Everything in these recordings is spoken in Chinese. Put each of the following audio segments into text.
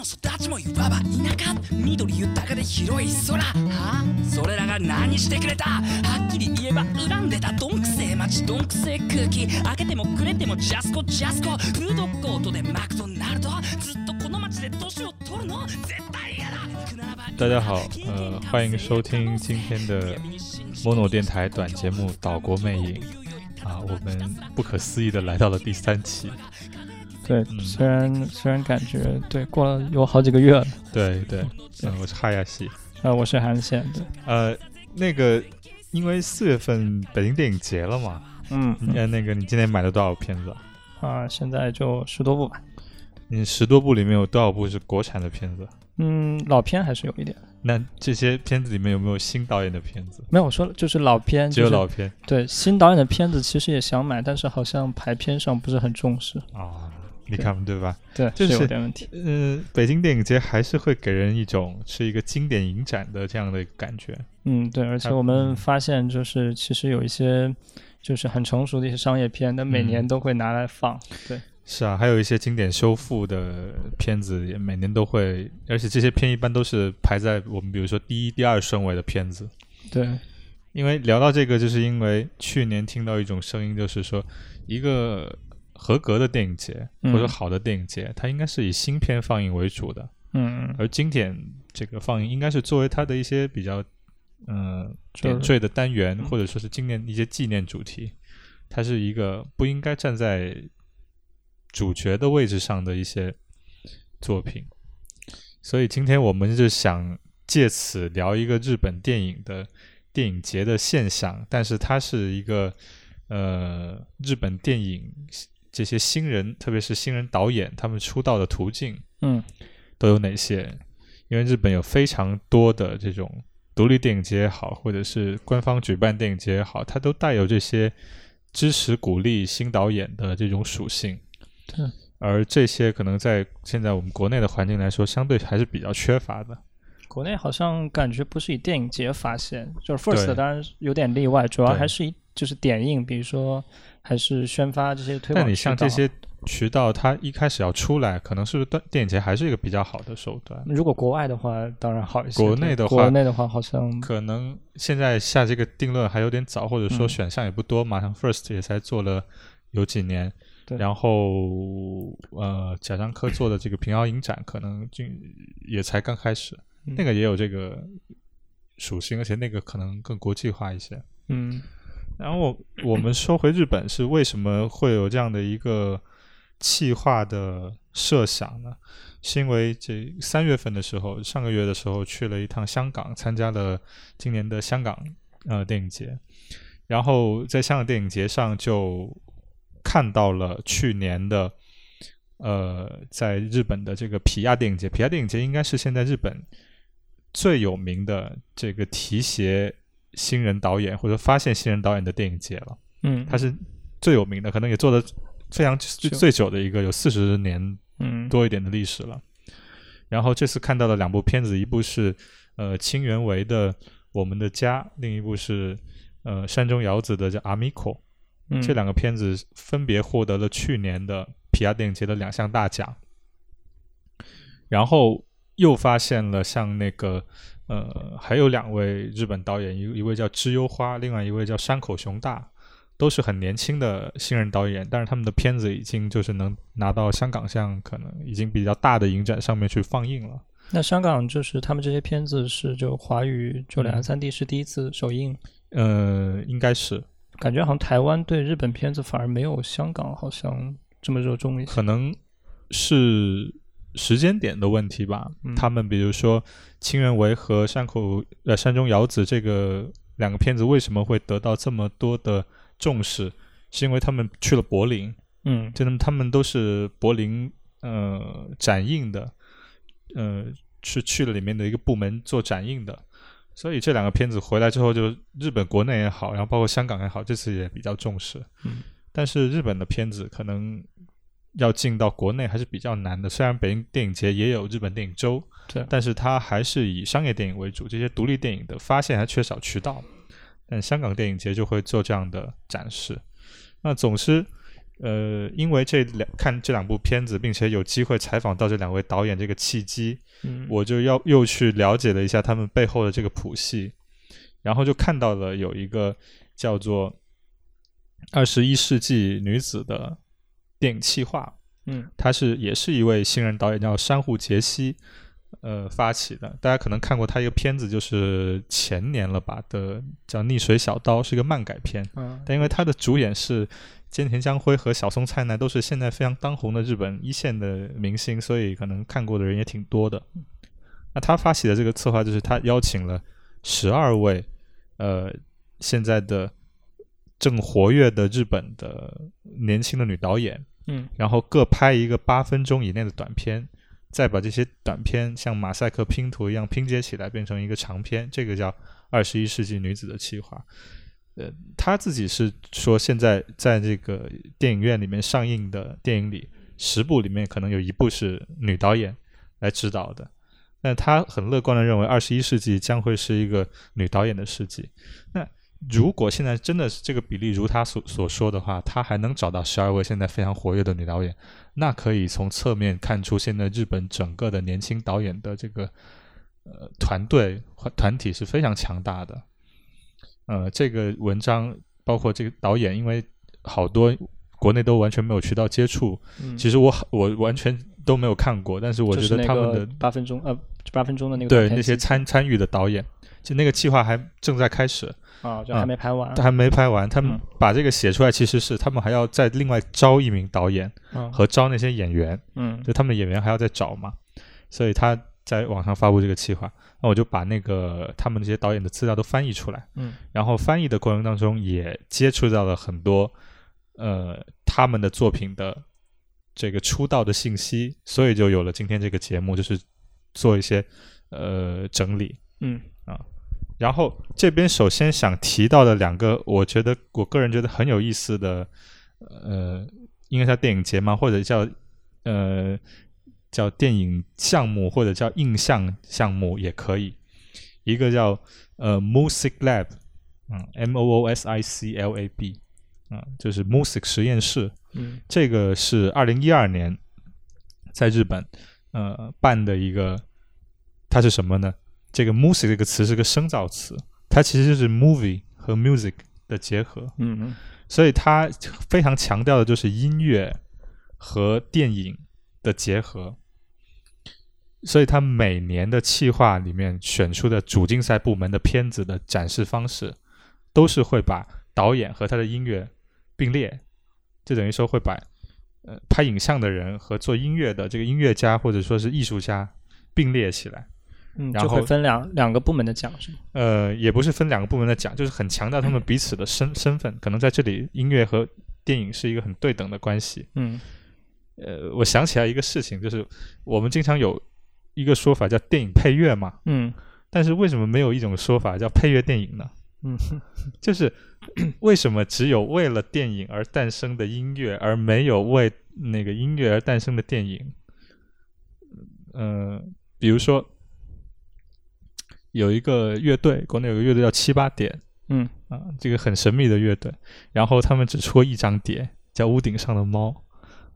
の育ちもいわば田舎緑豊かで広い空はあそれらが何してくれたはっきり言えば恨んでたどんくせえ街どんくせえ空気開けてもくれてもジャスコジャスコフードコートでマクドナルドずっとこの街で年を取るの絶対嫌だ大家好，呃，欢迎收听今天的 mono 电台短节目《岛国魅影》啊，我们不可思议的来到了第三期。对，虽然虽然感觉对过了有好几个月了。对对，嗯，我是哈亚西，呃，我是韩显对。呃，那个因为四月份北京电影节了嘛，嗯，呃，那个你今天买了多少片子？啊，现在就十多部吧。你十多部里面有多少部是国产的片子？嗯，老片还是有一点。那这些片子里面有没有新导演的片子？没有，我说就是老片，只有老片。对，新导演的片子其实也想买，但是好像排片上不是很重视。啊，你看对吧？对，就是有点问题。嗯，北京电影节还是会给人一种是一个经典影展的这样的感觉。嗯，对，而且我们发现就是其实有一些就是很成熟的一些商业片，那每年都会拿来放。对。是啊，还有一些经典修复的片子也每年都会，而且这些片一般都是排在我们比如说第一、第二顺位的片子。对，因为聊到这个，就是因为去年听到一种声音，就是说一个合格的电影节或者好的电影节，它应该是以新片放映为主的。嗯，而经典这个放映应该是作为它的一些比较嗯点缀的单元，或者说是纪念一些纪念主题，它是一个不应该站在。主角的位置上的一些作品，所以今天我们就想借此聊一个日本电影的电影节的现象，但是它是一个呃日本电影这些新人，特别是新人导演他们出道的途径，嗯，都有哪些？因为日本有非常多的这种独立电影节也好，或者是官方举办电影节也好，它都带有这些支持鼓励新导演的这种属性。而这些可能在现在我们国内的环境来说，相对还是比较缺乏的。国内好像感觉不是以电影节发现，就是 First 当然有点例外，主要还是以就是点映，比如说还是宣发这些推广。但你像这些渠道，它一开始要出来，可能是不是电影节还是一个比较好的手段？如果国外的话，当然好一些。国内的话，国内的话好像可能现在下这个定论还有点早，或者说选项也不多。马上 First 也才做了有几年。然后，呃，贾樟柯做的这个平遥影展可能就也才刚开始，那个也有这个属性，而且那个可能更国际化一些。嗯，然后我我们说回日本是为什么会有这样的一个气化的设想呢？是因为这三月份的时候，上个月的时候去了一趟香港，参加了今年的香港呃电影节，然后在香港电影节上就。看到了去年的，呃，在日本的这个皮亚电影节，皮亚电影节应该是现在日本最有名的这个提携新人导演或者发现新人导演的电影节了。嗯，他是最有名的，可能也做的非常最最久的一个，有四十年多一点的历史了。然后这次看到的两部片子，一部是呃清源维的《我们的家》，另一部是呃山中遥子的叫《阿米可》。这两个片子分别获得了去年的皮亚电影节的两项大奖，然后又发现了像那个呃，还有两位日本导演，一一位叫知优花，另外一位叫山口雄大，都是很年轻的新人导演，但是他们的片子已经就是能拿到香港像可能已经比较大的影展上面去放映了。那香港就是他们这些片子是就华语就两岸三地是第一次首映？呃，应该是。感觉好像台湾对日本片子反而没有香港好像这么热衷一些，可能是时间点的问题吧。他们比如说清源维和山口呃山中遥子这个两个片子为什么会得到这么多的重视？是因为他们去了柏林，嗯，就他们他们都是柏林呃展映的，呃是去了里面的一个部门做展映的。所以这两个片子回来之后，就日本国内也好，然后包括香港也好，这次也比较重视。嗯，但是日本的片子可能要进到国内还是比较难的。虽然北京电影节也有日本电影周，对，但是它还是以商业电影为主，这些独立电影的发现还缺少渠道。但香港电影节就会做这样的展示。那总之呃，因为这两看这两部片子，并且有机会采访到这两位导演这个契机，我就要又去了解了一下他们背后的这个谱系，然后就看到了有一个叫做《二十一世纪女子》的电影企划，嗯，他是也是一位新人导演，叫山户杰西。呃，发起的，大家可能看过他一个片子，就是前年了吧的，叫《溺水小刀》，是一个漫改片。嗯，但因为他的主演是菅田将晖和小松菜奈，都是现在非常当红的日本一线的明星，所以可能看过的人也挺多的。那他发起的这个策划，就是他邀请了十二位呃现在的正活跃的日本的年轻的女导演，嗯，然后各拍一个八分钟以内的短片。再把这些短片像马赛克拼图一样拼接起来，变成一个长片，这个叫《二十一世纪女子的计划》。呃，她自己是说，现在在这个电影院里面上映的电影里，十部里面可能有一部是女导演来指导的。但她很乐观的认为，二十一世纪将会是一个女导演的世纪。那如果现在真的是这个比例如他所所说的话，他还能找到十二位现在非常活跃的女导演，那可以从侧面看出现在日本整个的年轻导演的这个呃团队团体是非常强大的。呃，这个文章包括这个导演，因为好多国内都完全没有渠道接触，其实我我完全都没有看过，但是我觉得他们的八分钟呃八分钟的那个对那些参参与的导演，就那个计划还正在开始。啊，就还没拍完，他还没拍完。他们把这个写出来，其实是他们还要再另外招一名导演，和招那些演员。嗯，就他们演员还要再找嘛，所以他在网上发布这个计划。那我就把那个他们那些导演的资料都翻译出来。嗯，然后翻译的过程当中也接触到了很多呃他们的作品的这个出道的信息，所以就有了今天这个节目，就是做一些呃整理。嗯。然后这边首先想提到的两个，我觉得我个人觉得很有意思的，呃，应该叫电影节吗？或者叫呃叫电影项目，或者叫印象项目也可以。一个叫呃 Music Lab，嗯，M O O S I C L A B，嗯，就是 Music 实验室。嗯，这个是二零一二年在日本呃办的一个，它是什么呢？这个 music 这个词是个生造词，它其实就是 movie 和 music 的结合。嗯嗯，所以它非常强调的就是音乐和电影的结合。所以它每年的企划里面选出的主竞赛部门的片子的展示方式，都是会把导演和他的音乐并列，就等于说会把呃拍影像的人和做音乐的这个音乐家或者说是艺术家并列起来。嗯，就会分两两个部门的奖是吗？呃，也不是分两个部门的奖，就是很强调他们彼此的身身份，可能在这里音乐和电影是一个很对等的关系。嗯，呃，我想起来一个事情，就是我们经常有一个说法叫电影配乐嘛，嗯，但是为什么没有一种说法叫配乐电影呢？嗯，就是为什么只有为了电影而诞生的音乐，而没有为那个音乐而诞生的电影？嗯，比如说。有一个乐队，国内有个乐队叫七八点，嗯啊，这个很神秘的乐队。然后他们只出过一张碟，叫《屋顶上的猫》，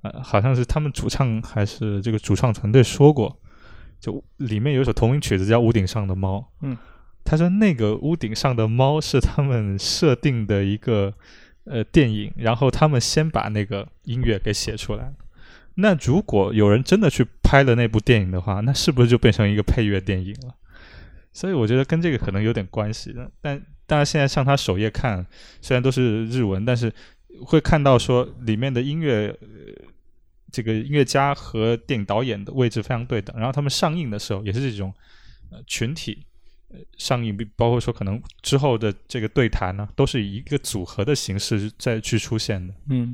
呃，好像是他们主唱还是这个主创团队说过，就里面有一首同名曲子叫《屋顶上的猫》。嗯，他说那个《屋顶上的猫》是他们设定的一个呃电影，然后他们先把那个音乐给写出来。那如果有人真的去拍了那部电影的话，那是不是就变成一个配乐电影了？所以我觉得跟这个可能有点关系的，但大家现在上他首页看，虽然都是日文，但是会看到说里面的音乐，这个音乐家和电影导演的位置非常对等，然后他们上映的时候也是这种呃群体上映，包括说可能之后的这个对谈呢，都是以一个组合的形式再去出现的。嗯，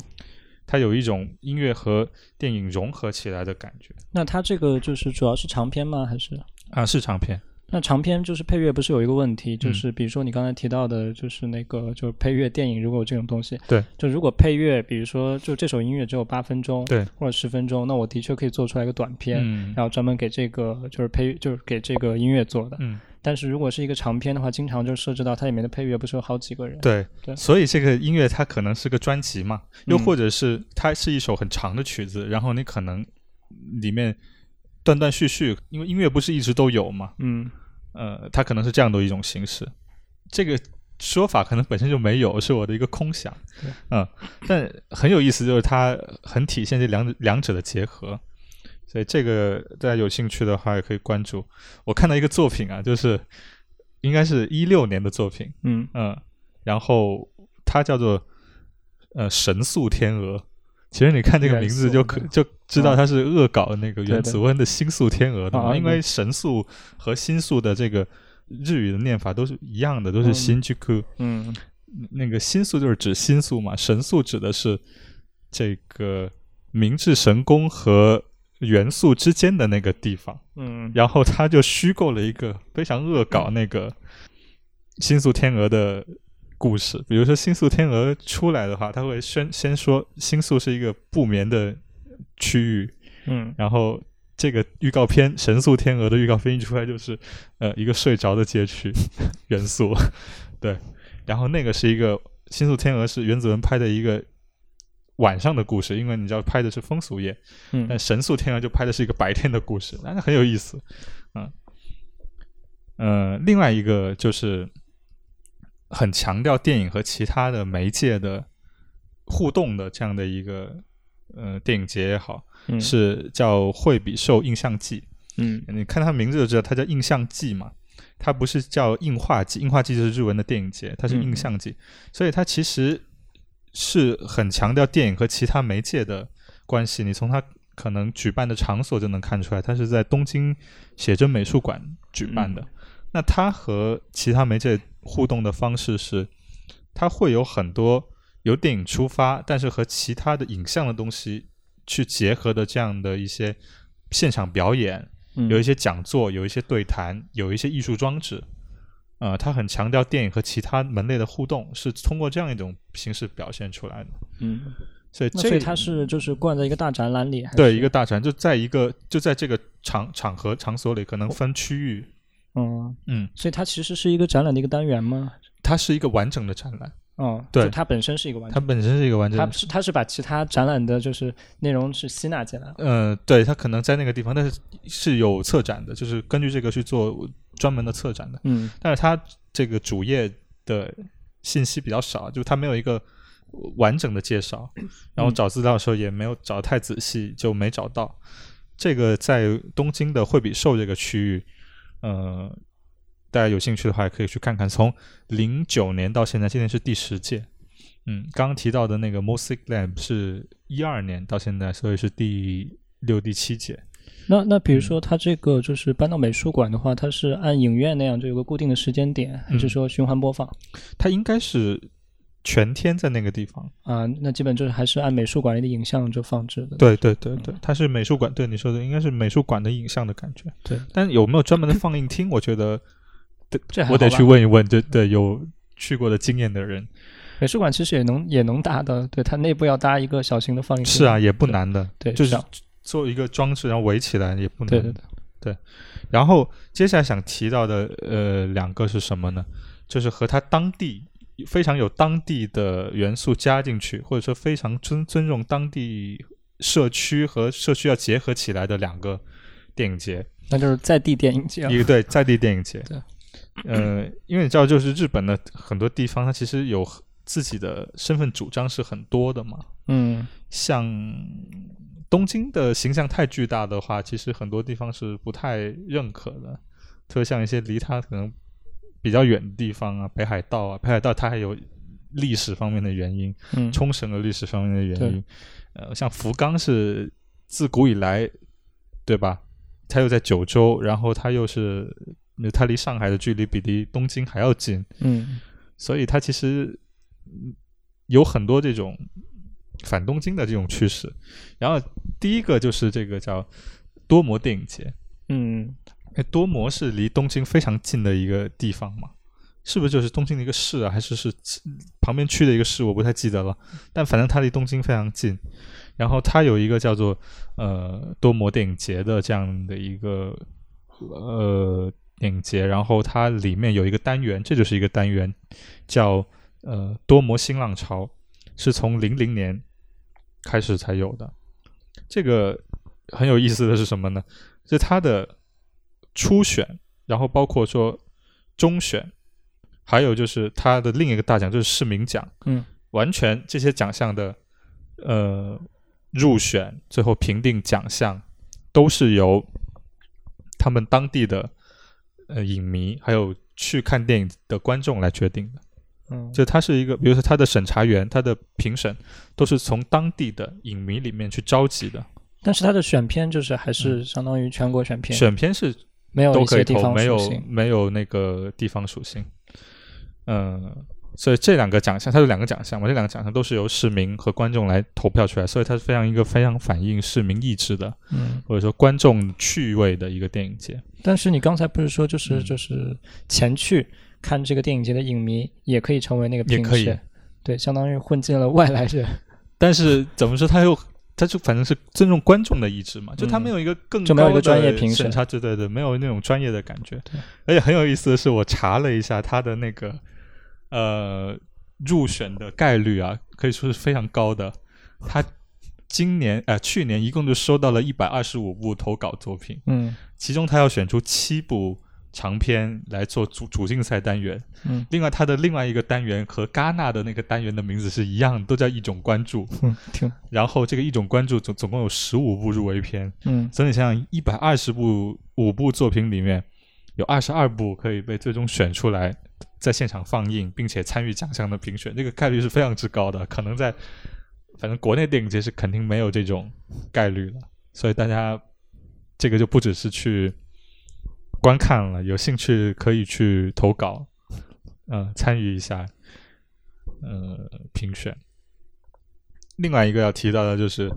它有一种音乐和电影融合起来的感觉。那它这个就是主要是长篇吗？还是啊，是长篇。那长篇就是配乐，不是有一个问题，就是比如说你刚才提到的，就是那个就是配乐电影，如果有这种东西，对，就如果配乐，比如说就这首音乐只有八分钟，对，或者十分钟，那我的确可以做出来一个短片，嗯，然后专门给这个就是配就是给这个音乐做的，嗯，但是如果是一个长篇的话，经常就涉及到它里面的配乐不是有好几个人。对对，所以这个音乐它可能是个专辑嘛，又或者是它是一首很长的曲子，然后你可能里面断断续续，因为音乐不是一直都有嘛。嗯，呃，它可能是这样的一种形式。这个说法可能本身就没有，是我的一个空想。嗯，但很有意思，就是它很体现这两两者的结合。所以这个大家有兴趣的话也可以关注。我看到一个作品啊，就是应该是一六年的作品，嗯嗯，然后它叫做呃神速天鹅。其实你看这个名字就可就知道它是恶搞那个原子温的星宿天鹅的嘛，因为神速和星宿的这个日语的念法都是一样的，都是新居库。嗯，那个星宿就是指星宿嘛，神速指的是这个明治神宫和。元素之间的那个地方，嗯，然后他就虚构了一个非常恶搞那个星宿天鹅的故事。比如说，星宿天鹅出来的话，他会先先说星宿是一个不眠的区域，嗯，然后这个预告片神速天鹅的预告片一出来就是呃一个睡着的街区 元素，对，然后那个是一个星宿天鹅是原子文拍的一个。晚上的故事，因为你知道拍的是风俗夜，嗯，但神速天鹅就拍的是一个白天的故事，那很有意思，嗯，呃，另外一个就是很强调电影和其他的媒介的互动的这样的一个呃电影节也好，是叫惠比寿印象季，嗯，你看它名字就知道，它叫印象季嘛，它不是叫映画季，映画季就是日文的电影节，它是印象季，所以它其实。是很强调电影和其他媒介的关系，你从它可能举办的场所就能看出来，它是在东京写真美术馆举办的。那它和其他媒介互动的方式是，它会有很多由电影出发，但是和其他的影像的东西去结合的这样的一些现场表演，有一些讲座，有一些对谈，有一些艺术装置。呃，他很强调电影和其他门类的互动是通过这样一种形式表现出来的。嗯，所以所以它是就是灌在一个大展览里，对，一个大展就在一个就在这个场场合场所里，可能分区域。嗯嗯，所以它其实是一个展览的一个单元吗？它是一个完整的展览。哦，对，它本身是一个完整，它本身是一个完整。它是它是把其他展览的就是内容是吸纳进来。嗯，对，它可能在那个地方，但是是有策展的，就是根据这个去做专门的策展的。嗯，但是它这个主页的信息比较少，就它没有一个完整的介绍，然后找资料的时候也没有找太仔细，就没找到。这个在东京的惠比寿这个区域，呃。大家有兴趣的话，也可以去看看。从零九年到现在，今年是第十届。嗯，刚刚提到的那个 Music Lab 是一二年到现在，所以是第六、第七届。那那比如说，它这个就是搬到美术馆的话，它是按影院那样就有个固定的时间点，还是说循环播放？它应该是全天在那个地方啊。那基本就是还是按美术馆里的影像就放置的。对对对对，它是美术馆。对你说的，应该是美术馆的影像的感觉。对，但有没有专门的放映厅？我觉得。这我得去问一问，对对，有去过的经验的人。美术馆其实也能也能搭的，对它内部要搭一个小型的放映厅是啊，也不难的，对，就是做一个装置，然后围起来也不难。对对对对。然后接下来想提到的呃两个是什么呢？就是和它当地非常有当地的元素加进去，或者说非常尊尊重当地社区和社区要结合起来的两个电影节，那就是在地电影节。一个对在地电影节。对。呃，因为你知道，就是日本的很多地方，它其实有自己的身份主张是很多的嘛。嗯，像东京的形象太巨大的话，其实很多地方是不太认可的。特别像一些离它可能比较远的地方啊，北海道啊，北海道它还有历史方面的原因，嗯冲绳的历史方面的原因。呃，像福冈是自古以来，对吧？它又在九州，然后它又是。它离上海的距离比离东京还要近，嗯，所以它其实有很多这种反东京的这种趋势。然后第一个就是这个叫多摩电影节，嗯，哎多摩是离东京非常近的一个地方嘛，是不是就是东京的一个市啊？还是是旁边区的一个市？我不太记得了，但反正它离东京非常近。然后它有一个叫做呃多摩电影节的这样的一个呃。电影节，然后它里面有一个单元，这就是一个单元，叫呃多摩新浪潮，是从零零年开始才有的。这个很有意思的是什么呢？就它的初选，然后包括说中选，还有就是它的另一个大奖就是市民奖，嗯，完全这些奖项的呃入选，最后评定奖项都是由他们当地的呃影迷还有去看电影的观众来决定的。嗯，就他是一个，比如说他的审查员、他的评审都是从当地的影迷里面去召集的。但是他的选片就是还是相当于全国选片，选片是没有都可以投，没有没有那个地方属性。嗯，所以这两个奖项，它有两个奖项嘛，这两个奖项都是由市民和观众来投票出来，所以它是非常一个非常反映市民意志的，嗯，或者说观众趣味的一个电影节。但是你刚才不是说，就是就是前去。看这个电影节的影迷也可以成为那个评审，对，相当于混进了外来人。但是怎么说，他又他就反正是尊重观众的意志嘛，就他没有一个更就没有一个专业评审，对对对，没有那种专业的感觉。而且很有意思的是，我查了一下他的那个呃入选的概率啊，可以说是非常高的。他今年呃去年一共就收到了一百二十五部投稿作品，嗯，其中他要选出七部。长篇来做主主竞赛单元，嗯，另外它的另外一个单元和戛纳的那个单元的名字是一样，都叫一种关注，嗯，挺。然后这个一种关注总总共有十五部入围片，嗯，所以你想想，一百二十部五部作品里面，有二十二部可以被最终选出来在现场放映，并且参与奖项的评选，这个概率是非常之高的，可能在反正国内电影节是肯定没有这种概率了，所以大家这个就不只是去。观看了，有兴趣可以去投稿，嗯，参与一下，呃，评选。另外一个要提到的就是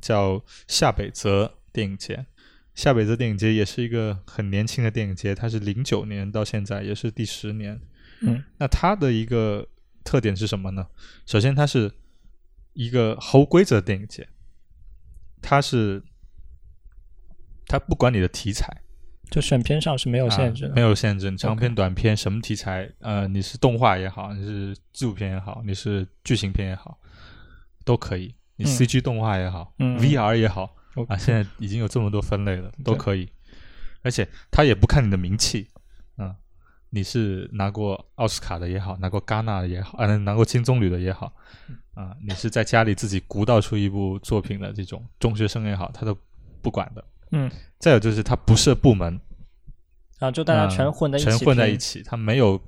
叫夏北泽电影节，夏北泽电影节也是一个很年轻的电影节，它是零九年到现在也是第十年。嗯，那它的一个特点是什么呢？首先，它是一个无规则电影节，它是它不管你的题材。就选片上是没有限制，没有限制，长片、短片，什么题材？呃，你是动画也好，你是纪录片也好，你是剧情片也好，都可以。你 CG 动画也好，VR 也好，啊，现在已经有这么多分类了，都可以。而且他也不看你的名气，啊，你是拿过奥斯卡的也好，拿过戛纳的也好，啊，拿过金棕榈的也好，啊，你是在家里自己鼓捣出一部作品的这种中学生也好，他都不管的。嗯，再有就是他不设部门，啊，就大家全混在一起，全混在一起，它没有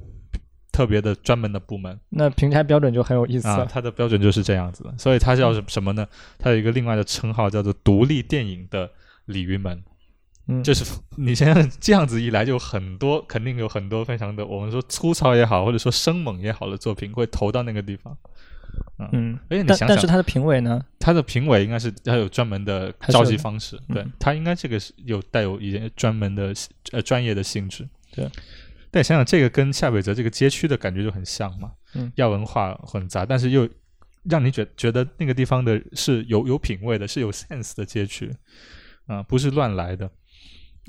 特别的专门的部门。那平台标准就很有意思啊，它的标准就是这样子的，所以它叫什么呢？它有一个另外的称号叫做“独立电影的鲤鱼门”。嗯，就是你现在这样子一来，就很多肯定有很多非常的我们说粗糙也好，或者说生猛也好的作品会投到那个地方。嗯，而且你想想，但是他的评委呢？他的评委应该是要有专门的召集方式，对他应该这个是有带有一些专门的呃专业的性质。对，但想想这个跟夏北泽这个街区的感觉就很像嘛，嗯，亚文化混杂，但是又让你觉觉得那个地方的是有有品位的，是有 sense 的街区啊，不是乱来的。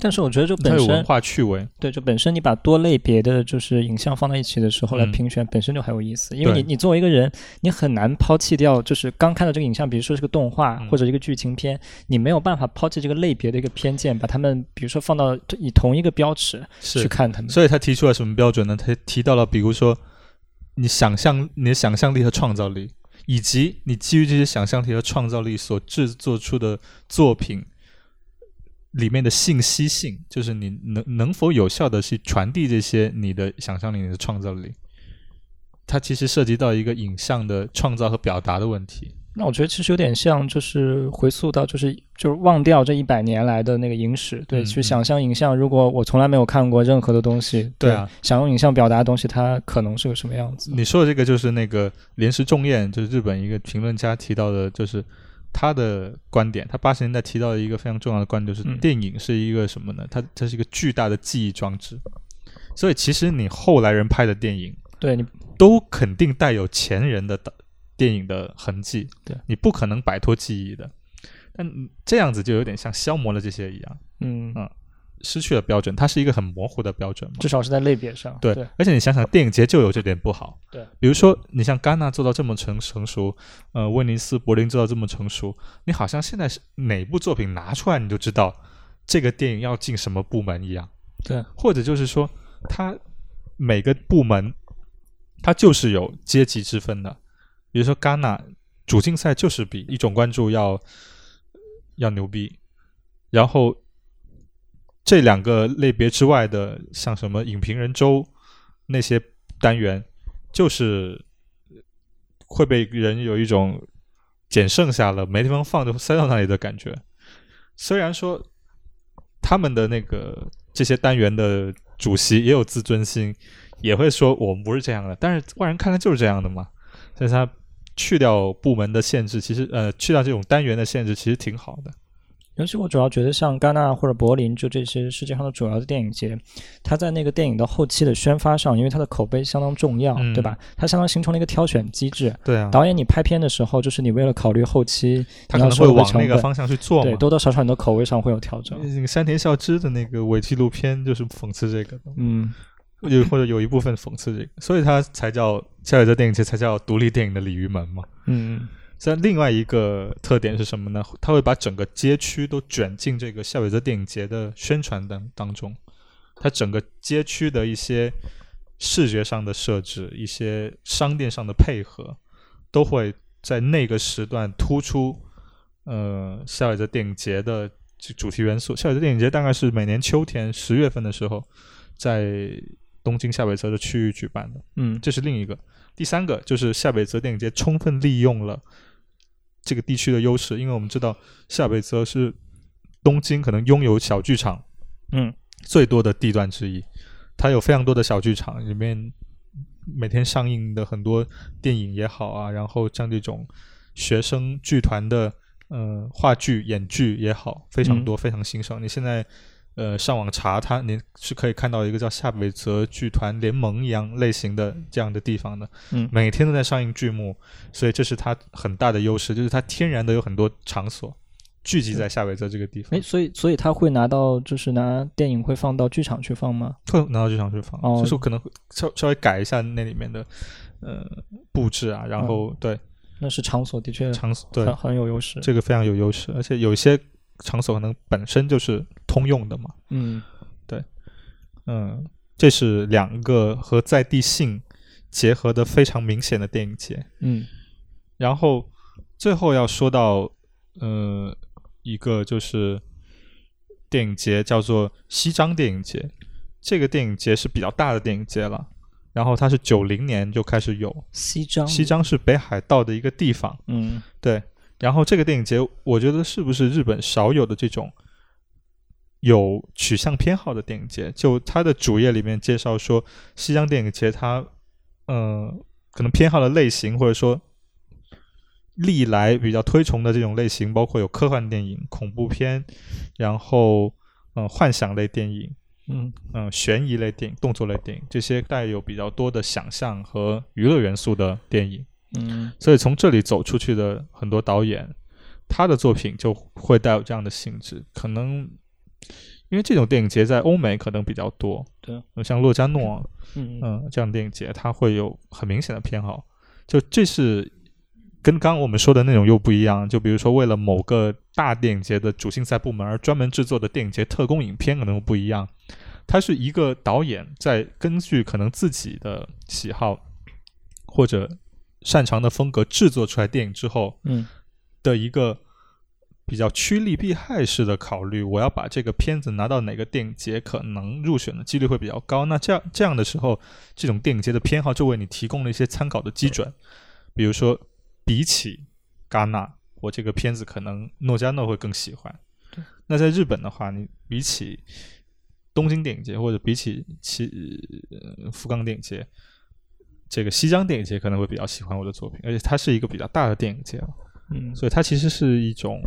但是我觉得，就本身文化趣味，对，就本身你把多类别的就是影像放在一起的时候来评选，本身就很有意思。因为你你作为一个人，你很难抛弃掉，就是刚看到这个影像，比如说是个动画或者一个剧情片，你没有办法抛弃这个类别的一个偏见，把他们比如说放到以同一个标尺去看他们。所以他提出了什么标准呢？他提到了，比如说你想象你的想象力和创造力，以及你基于这些想象力和创造力所制作出的作品。里面的信息性，就是你能能否有效的去传递这些你的想象力、你的创造力，它其实涉及到一个影像的创造和表达的问题。那我觉得其实有点像，就是回溯到，就是就是忘掉这一百年来的那个影史，对，去想象影像。如果我从来没有看过任何的东西，对啊，想用影像表达的东西，它可能是个什么样子？你说的这个就是那个连石重彦，就是日本一个评论家提到的，就是。他的观点，他八十年代提到的一个非常重要的观点就是，电影是一个什么呢？它它是一个巨大的记忆装置，所以其实你后来人拍的电影，对你都肯定带有前人的电影的痕迹，对。你不可能摆脱记忆的。但这样子就有点像消磨了这些一样，嗯。嗯，失去了标准，它是一个很模糊的标准，至少是在类别上。对，而且你想想，电影节就有这点不好。对，比如说你像戛纳做到这么成成熟，呃，威尼斯、柏林做到这么成熟，你好像现在是哪部作品拿出来你就知道这个电影要进什么部门一样。对，或者就是说，它每个部门它就是有阶级之分的。比如说戛纳主竞赛就是比一种关注要要牛逼，然后。这两个类别之外的，像什么影评人周那些单元，就是会被人有一种捡剩下了没地方放就塞到那里的感觉。虽然说他们的那个这些单元的主席也有自尊心，也会说我们不是这样的，但是外人看来就是这样的嘛。所以他去掉部门的限制，其实呃去掉这种单元的限制，其实挺好的。尤其我主要觉得，像戛纳或者柏林，就这些世界上的主要的电影节，它在那个电影的后期的宣发上，因为它的口碑相当重要，对吧？它相当形成了一个挑选机制。对啊。导演，你拍片的时候，就是你为了考虑后期，他可能会往那个方向去做。对，多多少少你的口味上会有调整。那个山田孝之的那个伪纪录片就是讽刺这个。嗯。有或者有一部分讽刺这个，所以它才叫下一个电影节，才叫独立电影的鲤鱼门嘛。嗯。在另外一个特点是什么呢？它会把整个街区都卷进这个夏威夷电影节的宣传当当中。它整个街区的一些视觉上的设置、一些商店上的配合，都会在那个时段突出。呃，夏威夷电影节的主题元素。夏威夷电影节大概是每年秋天十月份的时候，在东京夏威夷的区域举办的。嗯，这是另一个。第三个就是夏北泽电影节充分利用了。这个地区的优势，因为我们知道夏北泽是东京可能拥有小剧场嗯最多的地段之一，它有非常多的小剧场，里面每天上映的很多电影也好啊，然后像这种学生剧团的呃话剧演剧也好，非常多，非常兴盛。你现在。呃，上网查它，你是可以看到一个叫夏北泽剧团联盟一样类型的这样的地方的，嗯，每天都在上映剧目，所以这是它很大的优势，就是它天然的有很多场所聚集在夏北泽这个地方。哎，所以所以他会拿到，就是拿电影会放到剧场去放吗？会拿到剧场去放，哦，就是可能会稍稍微改一下那里面的呃布置啊，然后对，那是场所的确场所对很有优势，这个非常有优势，而且有一些。场所可能本身就是通用的嘛，嗯，对，嗯，这是两个和在地性结合的非常明显的电影节，嗯，然后最后要说到，呃，一个就是电影节叫做西张电影节，这个电影节是比较大的电影节了，然后它是九零年就开始有。西张，西张是北海道的一个地方，嗯，对。然后这个电影节，我觉得是不是日本少有的这种有取向偏好的电影节？就它的主页里面介绍说，西江电影节它，嗯，可能偏好的类型或者说历来比较推崇的这种类型，包括有科幻电影、恐怖片，然后嗯，幻想类电影，嗯嗯，悬疑类电影、动作类电影，这些带有比较多的想象和娱乐元素的电影。嗯，所以从这里走出去的很多导演，他的作品就会带有这样的性质。可能因为这种电影节在欧美可能比较多，对，像洛迦诺，嗯嗯，这样的电影节，他会有很明显的偏好。就这是跟刚我们说的那种又不一样。就比如说，为了某个大电影节的主竞赛部门而专门制作的电影节特工影片，可能不一样。他是一个导演在根据可能自己的喜好或者。擅长的风格制作出来电影之后，嗯，的一个比较趋利避害式的考虑，我要把这个片子拿到哪个电影节，可能入选的几率会比较高。那这样这样的时候，这种电影节的偏好就为你提供了一些参考的基准。比如说，比起戛纳，我这个片子可能诺加诺会更喜欢。那在日本的话，你比起东京电影节，或者比起其福冈电影节。这个西江电影节可能会比较喜欢我的作品，而且它是一个比较大的电影节嗯，所以它其实是一种，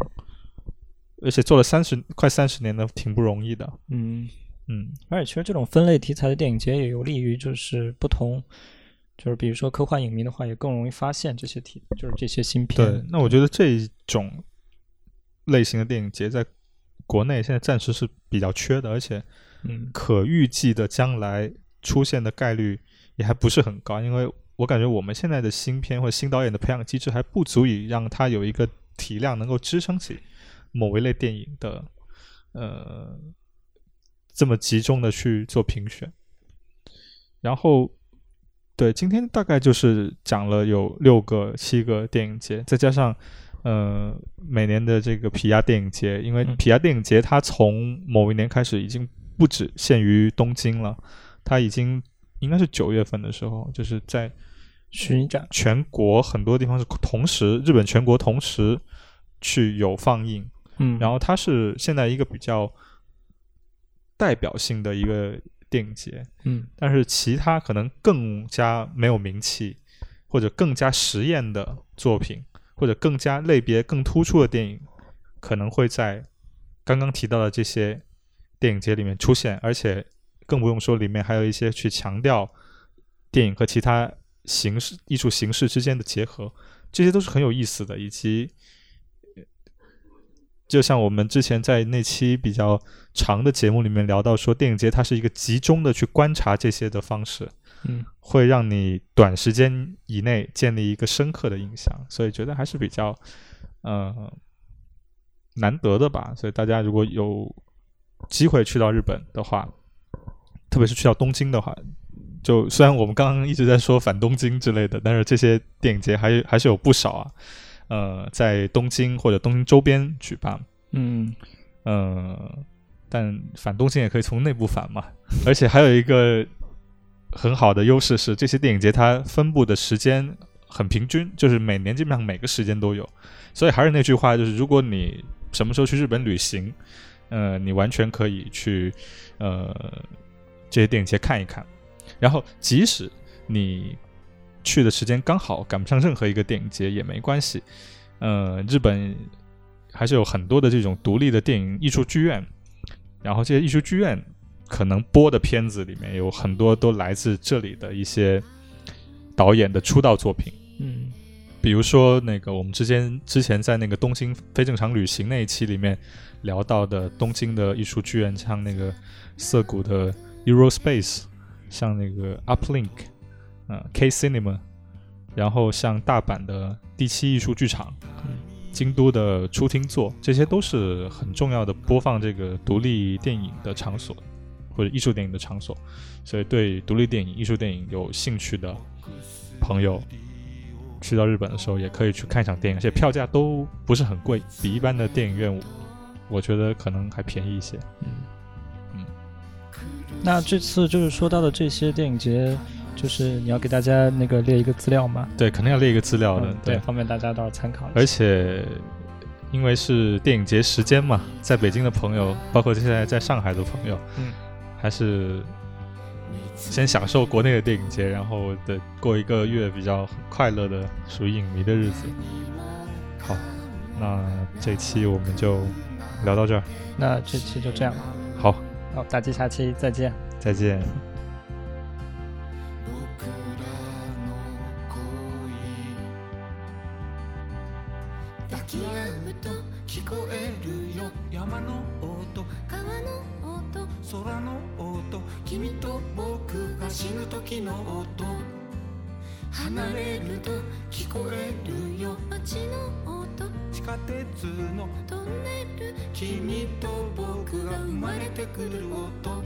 而且做了三十快三十年的，挺不容易的，嗯。嗯，而且其实这种分类题材的电影节也有利于就是不同，就是比如说科幻影迷的话，也更容易发现这些题，就是这些新片。对，那我觉得这一种类型的电影节在国内现在暂时是比较缺的，而且，嗯，可预计的将来出现的概率也还不是很高，因为我感觉我们现在的新片或者新导演的培养机制还不足以让他有一个体量能够支撑起某一类电影的，呃，这么集中的去做评选。然后，对，今天大概就是讲了有六个、七个电影节，再加上。呃，每年的这个皮亚电影节，因为皮亚电影节它从某一年开始已经不只限于东京了，它已经应该是九月份的时候，就是在巡展，全国很多地方是同时，日本全国同时去有放映，嗯，然后它是现在一个比较代表性的一个电影节，嗯，但是其他可能更加没有名气或者更加实验的作品。或者更加类别更突出的电影，可能会在刚刚提到的这些电影节里面出现，而且更不用说里面还有一些去强调电影和其他形式艺术形式之间的结合，这些都是很有意思的。以及，就像我们之前在那期比较长的节目里面聊到，说电影节它是一个集中的去观察这些的方式。嗯，会让你短时间以内建立一个深刻的印象，所以觉得还是比较，呃，难得的吧。所以大家如果有机会去到日本的话，特别是去到东京的话，就虽然我们刚刚一直在说反东京之类的，但是这些电影节还还是有不少啊。呃，在东京或者东京周边举办，嗯，呃，但反东京也可以从内部反嘛，而且还有一个。很好的优势是，这些电影节它分布的时间很平均，就是每年基本上每个时间都有。所以还是那句话，就是如果你什么时候去日本旅行，呃，你完全可以去呃这些电影节看一看。然后即使你去的时间刚好赶不上任何一个电影节也没关系，呃，日本还是有很多的这种独立的电影艺术剧院，然后这些艺术剧院。可能播的片子里面有很多都来自这里的一些导演的出道作品，嗯，比如说那个我们之前之前在那个东京非正常旅行那一期里面聊到的东京的艺术剧院，像那个涩谷的 Eurospace，像那个 Uplink，嗯，K Cinema，然后像大阪的第七艺术剧场，京都的初听座，这些都是很重要的播放这个独立电影的场所。或者艺术电影的场所，所以对独立电影、艺术电影有兴趣的朋友，去到日本的时候也可以去看一场电影，而且票价都不是很贵，比一般的电影院，我觉得可能还便宜一些。嗯嗯。那这次就是说到的这些电影节，就是你要给大家那个列一个资料吗？对，肯定要列一个资料的，对，方便大家到时候参考。而且。因为是电影节时间嘛，在北京的朋友，包括现在在上海的朋友，嗯。还是先享受国内的电影节，然后的过一个月比较快乐的属于影迷的日子。好，那这期我们就聊到这儿。那这期就这样。好，好，大家下期再见。再见。空の音君と僕が死ぬ時の音離れると聞こえるよ街の音地下鉄のトンネル君と僕が生まれてくる音